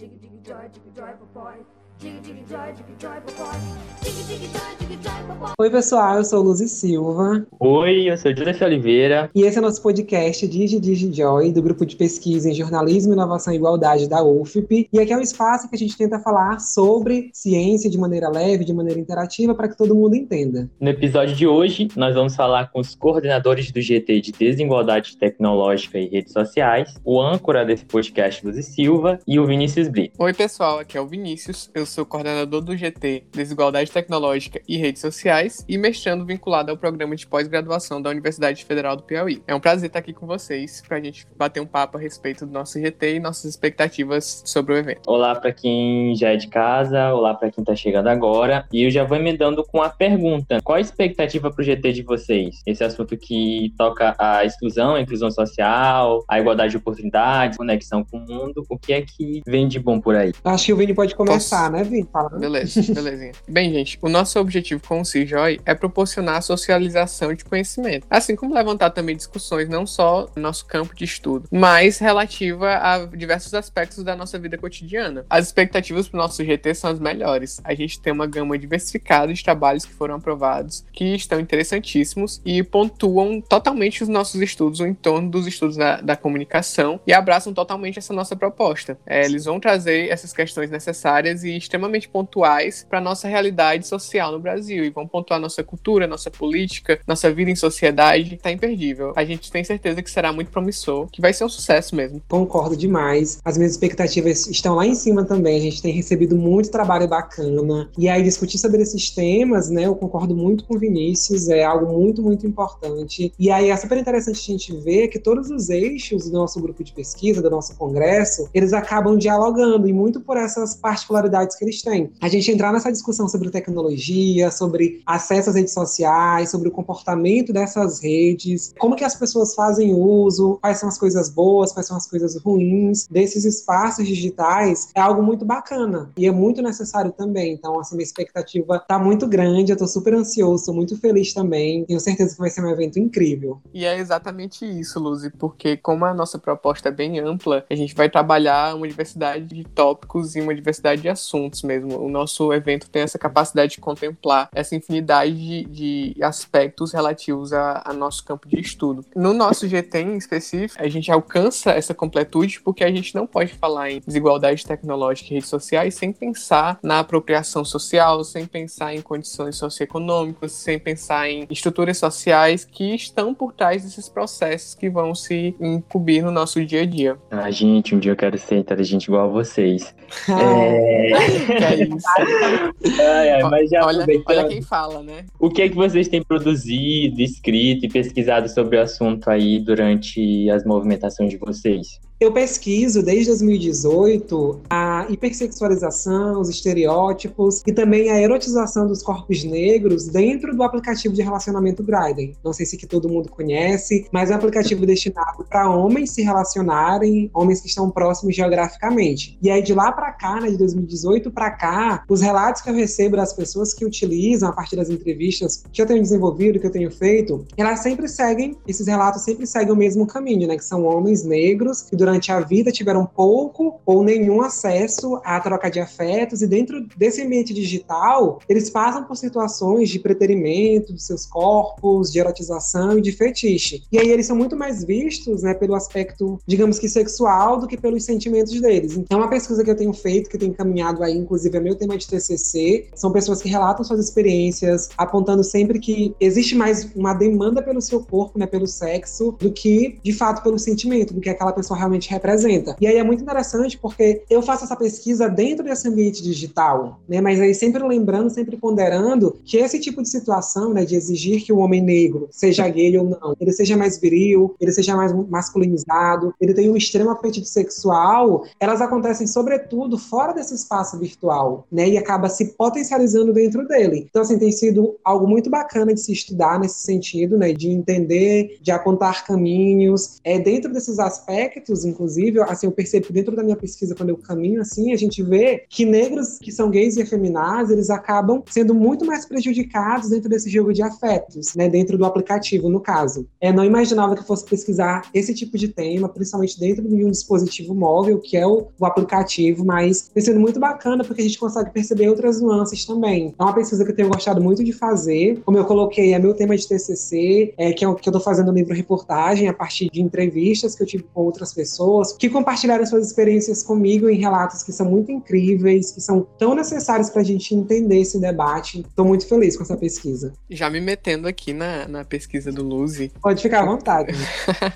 jiggy jiggy jive, jiggy jive a boy. Oi, pessoal, eu sou Luzi Silva Oi, eu sou Joseph Oliveira. e esse é o nosso podcast Digi Digi Joy, do grupo de pesquisa em jornalismo, inovação e igualdade da UFP. E aqui é um espaço que a gente tenta falar sobre ciência de maneira leve, de maneira interativa, para que todo mundo entenda. No episódio de hoje, nós vamos falar com os coordenadores do GT de Desigualdade Tecnológica e Redes Sociais, o âncora desse podcast, Luzi Silva, e o Vinícius Brito. Oi, pessoal, aqui é o Vinícius. Eu sou coordenador do GT Desigualdade Tecnológica e Redes Sociais e mestrando vinculado ao programa de pós-graduação da Universidade Federal do Piauí. É um prazer estar aqui com vocês para a gente bater um papo a respeito do nosso GT e nossas expectativas sobre o evento. Olá para quem já é de casa, olá para quem está chegando agora. E eu já vou emendando com a pergunta: qual a expectativa para o GT de vocês? Esse assunto que toca a exclusão, a inclusão social, a igualdade de oportunidades, conexão com o mundo. O que é que vem de bom por aí? Acho que o Vini pode começar, Posso? né, Vini? Falando. Beleza, belezinha. Bem, gente, o nosso objetivo com o CIJOI é proporcionar a socialização de conhecimento, assim como levantar também discussões não só no nosso campo de estudo, mas relativa a diversos aspectos da nossa vida cotidiana. As expectativas para o nosso GT são as melhores. A gente tem uma gama diversificada de trabalhos que foram aprovados, que estão interessantíssimos e pontuam totalmente os nossos estudos em torno dos estudos da, da comunicação e abraçam totalmente essa nossa proposta. É, eles vão trazer essas questões necessárias e extremamente pontuais para nossa realidade social no Brasil e vão pontuar nossa cultura, nossa política, nossa vida em sociedade. Tá imperdível. A gente tem certeza que será muito promissor, que vai ser um sucesso mesmo. Concordo demais. As minhas expectativas estão lá em cima também. A gente tem recebido muito trabalho bacana. E aí, discutir sobre esses temas, né? Eu concordo muito com o Vinícius, é algo muito, muito importante. E aí, é super interessante a gente ver que todos os eixos do nosso grupo de pesquisa, do nosso congresso, eles acabam dialogando e muito por essas particularidades que eles têm. A gente entrar nessa discussão sobre tecnologia, sobre acesso às redes sociais, sobre o comportamento dessas redes, como que as pessoas fazem uso, quais são as coisas boas, quais são as coisas ruins desses espaços digitais, é algo muito bacana e é muito necessário também. Então, assim, minha expectativa tá muito grande, eu tô super ansioso, tô muito feliz também. Tenho certeza que vai ser um evento incrível. E é exatamente isso, Luzi, porque como a nossa proposta é bem ampla, a gente vai trabalhar uma diversidade de tópicos e uma diversidade de assuntos mesmo. O nosso evento tem essa capacidade de contemplar essa infinidade de, de aspectos relativos a, a nosso campo de estudo. No nosso GT em específico, a gente alcança essa completude porque a gente não pode falar em desigualdade tecnológica e redes sociais sem pensar na apropriação social, sem pensar em condições socioeconômicas, sem pensar em estruturas sociais que estão por trás desses processos que vão se incumbir no nosso dia a dia. Ah, gente, um dia eu quero ser inteligente igual a vocês. É... Que é isso. Ai, ai, mas já olha, olha quem fala, né? o que é que vocês têm produzido, escrito e pesquisado sobre o assunto aí durante as movimentações de vocês? Eu pesquiso desde 2018 a hipersexualização, os estereótipos e também a erotização dos corpos negros dentro do aplicativo de relacionamento Grindr. Não sei se que todo mundo conhece, mas é um aplicativo destinado para homens se relacionarem, homens que estão próximos geograficamente. E aí de lá para cá, né, de 2018 para cá, os relatos que eu recebo das pessoas que utilizam a partir das entrevistas que eu tenho desenvolvido, que eu tenho feito, elas sempre seguem, esses relatos sempre seguem o mesmo caminho, né, que são homens negros que durante a vida tiveram pouco ou nenhum acesso à troca de afetos e dentro desse ambiente digital, eles passam por situações de preterimento de seus corpos, de erotização e de fetiche. E aí eles são muito mais vistos, né, pelo aspecto, digamos que sexual do que pelos sentimentos deles. Então, uma pesquisa que eu tenho feito, que tem encaminhado aí, inclusive é meu tema de TCC, são pessoas que relatam suas experiências, apontando sempre que existe mais uma demanda pelo seu corpo, né, pelo sexo, do que de fato pelo sentimento, do que aquela pessoa realmente representa. E aí é muito interessante porque eu faço essa pesquisa dentro desse ambiente digital, né? Mas aí sempre lembrando, sempre ponderando que esse tipo de situação, né, de exigir que o homem negro, seja gay ou não, ele seja mais viril, ele seja mais masculinizado, ele tenha um extremo apetite sexual, elas acontecem sobretudo fora desse espaço virtual, né? E acaba se potencializando dentro dele. Então assim, tem sido algo muito bacana de se estudar nesse sentido, né, de entender, de apontar caminhos, é dentro desses aspectos inclusive, assim, eu percebo dentro da minha pesquisa, quando eu caminho assim, a gente vê que negros que são gays e efeminados, eles acabam sendo muito mais prejudicados dentro desse jogo de afetos, né, dentro do aplicativo, no caso. É, não imaginava que eu fosse pesquisar esse tipo de tema, principalmente dentro de um dispositivo móvel, que é o, o aplicativo, mas tem sido muito bacana porque a gente consegue perceber outras nuances também. É uma pesquisa que eu tenho gostado muito de fazer. Como eu coloquei, é meu tema de TCC, é, que, é, que eu estou fazendo um livro-reportagem a partir de entrevistas que eu tive com outras pessoas, que compartilharam suas experiências comigo em relatos que são muito incríveis, que são tão necessários para a gente entender esse debate. Estou muito feliz com essa pesquisa. Já me metendo aqui na, na pesquisa do Luzi. Pode ficar à vontade.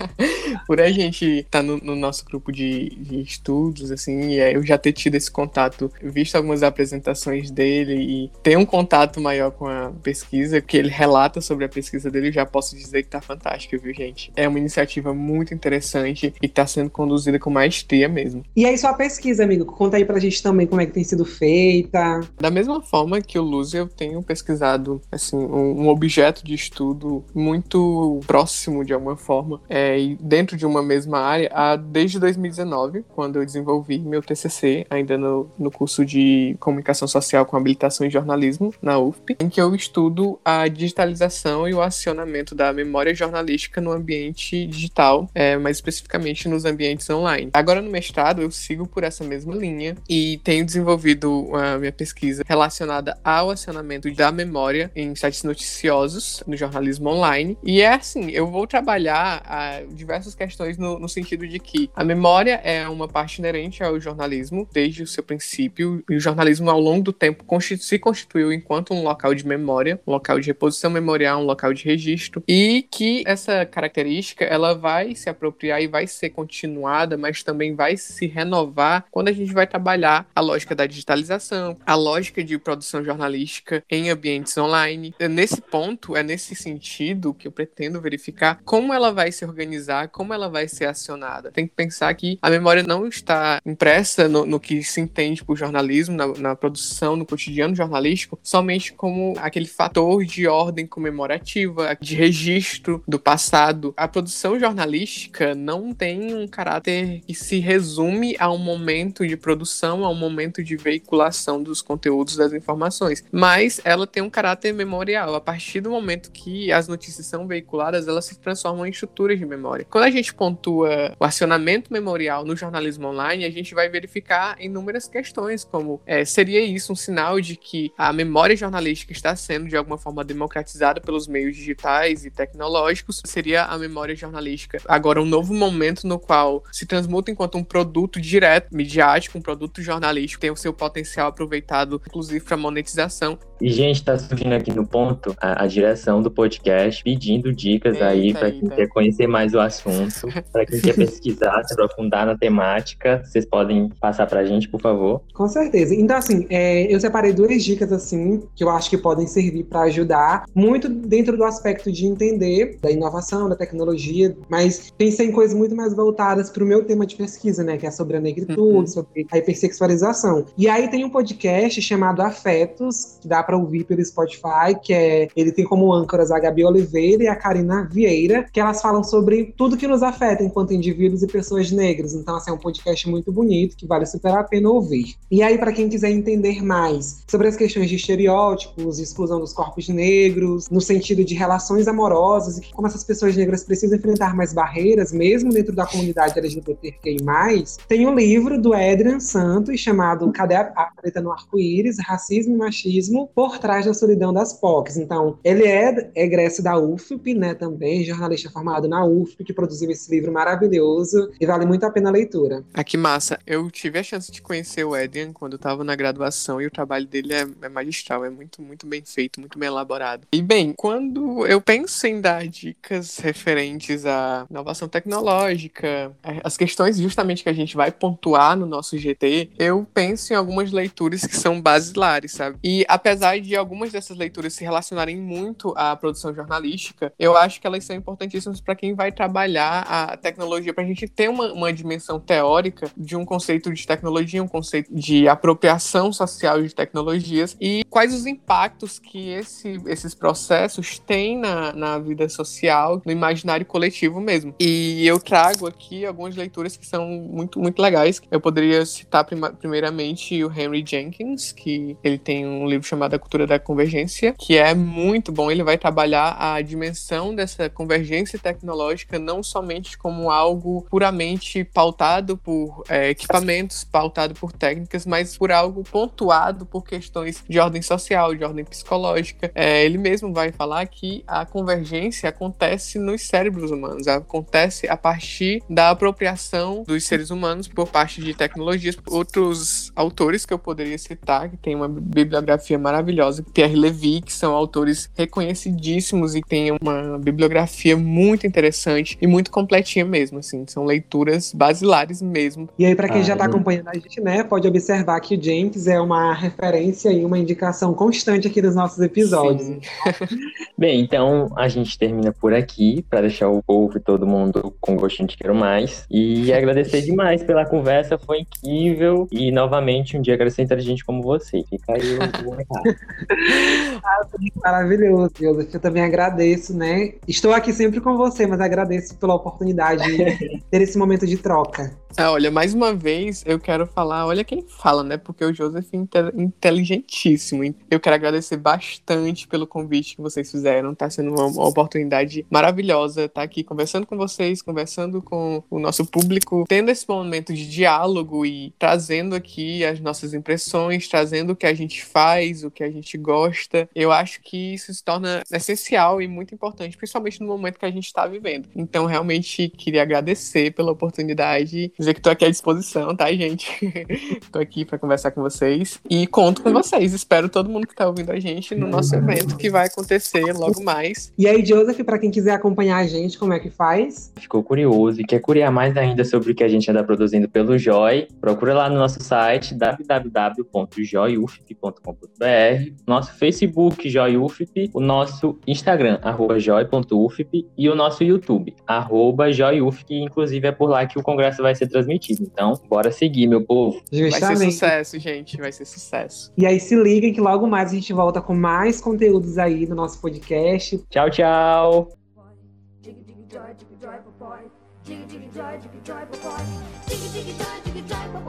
Por a gente estar tá no, no, nosso grupo de, de estudos, assim, e eu já ter tido esse contato, visto algumas apresentações dele e ter um contato maior com a pesquisa, que ele relata sobre a pesquisa dele, eu já posso dizer que tá fantástico, viu, gente? É uma iniciativa muito interessante e tá sendo conduzida com maestria mesmo. E aí, sua pesquisa, amigo, conta aí pra gente também como é que tem sido feita. Da mesma forma que o Luz, eu tenho pesquisado, assim, um, objeto de estudo muito próximo, de alguma forma, é, e dentro de uma mesma área, há, desde 2019, quando eu desenvolvi meu TCC, ainda no, no curso de comunicação social com habilitação em jornalismo, na UFP, em que eu estudo a digitalização e o acionamento da memória jornalística no ambiente digital, é, mais especificamente nos ambientes online. Agora, no mestrado, eu sigo por essa mesma linha e tenho desenvolvido a minha pesquisa relacionada ao acionamento da memória em sites noticiosos no jornalismo online. E é assim, eu vou trabalhar a, diversas questões no, no sentido de que a memória é uma parte inerente ao jornalismo desde o seu princípio, e o jornalismo ao longo do tempo se constituiu enquanto um local de memória, um local de reposição memorial, um local de registro, e que essa característica ela vai se apropriar e vai ser continuada, mas também vai se renovar quando a gente vai trabalhar a lógica da digitalização, a lógica de produção jornalística em ambientes online. É nesse ponto, é nesse sentido que eu pretendo verificar como ela vai se organizar, como ela vai ser acionada. Tem que pensar que a memória não está impressa no, no que se entende por jornalismo, na, na produção, no cotidiano jornalístico, somente como aquele fator de ordem comemorativa, de registro do passado. A produção jornalística não tem um caráter que se resume a um momento de produção, a um momento de veiculação dos conteúdos das informações, mas ela tem um caráter memorial. A partir do momento que as notícias são veiculadas, elas se transformam em estruturas de memória. Quando a gente pontua o acionamento memorial no jornalismo online, a gente vai verificar inúmeras questões, como é, seria isso um sinal de que a memória jornalística está sendo de alguma forma democratizada pelos meios digitais e tecnológicos? Seria a memória jornalística agora um novo momento no qual se transmuta enquanto um produto direto, midiático, um produto jornalístico, tem o seu potencial aproveitado, inclusive para monetização. E, gente, está surgindo aqui no ponto a, a, direção do podcast pedindo dicas eita, aí para quem quer conhecer mais o assunto, para quem quer pesquisar, se aprofundar na temática. Vocês podem passar para a gente, por favor? Com certeza. Então, assim, é, eu separei duas dicas, assim, que eu acho que podem servir para ajudar, muito dentro do aspecto de entender da inovação, da tecnologia, mas pensei em coisas muito mais voltadas para o meu tema de pesquisa, né, que é sobre a negritude, uhum. sobre a hipersexualização. E aí tem um podcast chamado Afetos, que dá para ouvir pelo Spotify, que é ele tem como âncoras a Gabi Oliveira e a Karina Vieira, que elas falam sobre tudo que nos afeta enquanto indivíduos e pessoas negras. Então, assim, é um podcast muito bonito que vale super a pena ouvir. E aí, para quem quiser entender mais sobre as questões de estereótipos, exclusão dos corpos negros, no sentido de relações amorosas e como essas pessoas negras precisam enfrentar mais barreiras, mesmo dentro da comunidade LGBTQI+, tem um livro do Adrian Santos chamado Cadê a Preta no Arco-Íris? Racismo e Machismo por trás da solidão das POCs. Então, ele é egresso da UFP, né, também, jornalista formado na UFP, que produziu esse livro maravilhoso e vale muito a pena a leitura. Ah, que massa. Eu tive a chance de conhecer o Adrian quando eu estava na graduação e o trabalho dele é, é, magistral, é muito, muito bem feito, muito bem elaborado. E bem, quando eu penso em dar dicas referentes à inovação tecnológica, as questões justamente que a gente vai pontuar no nosso GT, eu penso em algumas leituras que são basilares, sabe? E apesar apesar de algumas dessas leituras se relacionarem muito à produção jornalística, eu acho que elas são importantíssimas para quem vai trabalhar a tecnologia, para a gente ter uma, uma dimensão teórica de um conceito de tecnologia, um conceito de apropriação social de tecnologias e quais os impactos que esse, esses processos têm na, na vida social, no imaginário coletivo mesmo. E eu trago aqui aqui algumas leituras que são muito, muito legais. Eu poderia citar primeiramente o Henry Jenkins, que ele tem um livro chamado A Cultura da Convergência, que é muito bom. Ele vai trabalhar a dimensão dessa convergência tecnológica não somente como algo puramente pautado por é, equipamentos, pautado por técnicas, mas por algo pontuado por questões de ordem social, de ordem psicológica. É, ele mesmo vai falar que a convergência acontece nos cérebros humanos, acontece a partir da apropriação dos seres humanos por parte de tecnologias. Outros autores que eu poderia citar, que tem uma bibliografia maravilhosa, Pierre Levy, que são autores reconhecidíssimos e tem uma bibliografia muito interessante e muito completinha mesmo, assim, são leituras basilares mesmo. E aí, para quem Ah, já está eu- acompanhando a gente, né, pode observar que o Jenkins é uma referência e uma indicação constante aqui dos nossos episódios. Bem, então a gente termina por aqui para deixar o povo e todo mundo com gostinho de quero mais. E agradecer demais pela conversa, foi incrível. E novamente um dia agradecer inteligente como você. Fica aí o, recado. Maravilhoso, Joseph. Eu também agradeço, né? Estou aqui sempre com você, mas agradeço pela oportunidade de ter esse momento de troca. Ah, olha, mais uma vez eu quero falar, olha quem fala, né? Porque o Joseph é inte- inteligentíssimo. Eu quero agradecer bastante pelo convite que vocês fizeram. Tá sendo uma, uma oportunidade maravilhosa estar aqui conversando com vocês, conversando com o nosso público, tendo esse momento de diálogo e trazendo aqui as nossas impressões, trazendo o que a gente faz, o que a gente gosta. Eu acho que isso se torna essencial e muito importante, principalmente no momento que a gente está vivendo. Então, realmente queria agradecer pela oportunidade, dizer que estou aqui à disposição, tá, gente? Estou aqui para conversar com vocês e conto com vocês. Espero todo mundo que está ouvindo a gente no nosso evento que vai acontecer logo mais. E aí, Joseph, para quem quiser acompanhar a gente, como é que faz? Ficou curioso e quer curiar mais ainda sobre o que a gente anda produzindo pelo Joy? Procura lá no nosso site www.joyufp.com.br, nosso Facebook JoyUFP, o nosso Instagram arroba joy.ufp e o nosso YouTube arroba joyufp, que inclusive é por lá que o congresso vai ser transmitido. Então, bora seguir, meu povo. Vai ser Justamente. sucesso, gente. Vai ser sucesso. E aí, se liguem que logo mais a gente volta com mais conteúdos aí no nosso podcast. Tchau, tchau! Boy. Jiggy jiggy joy, jiggy joy, boy. Jiggy jiggy joy, jiggy.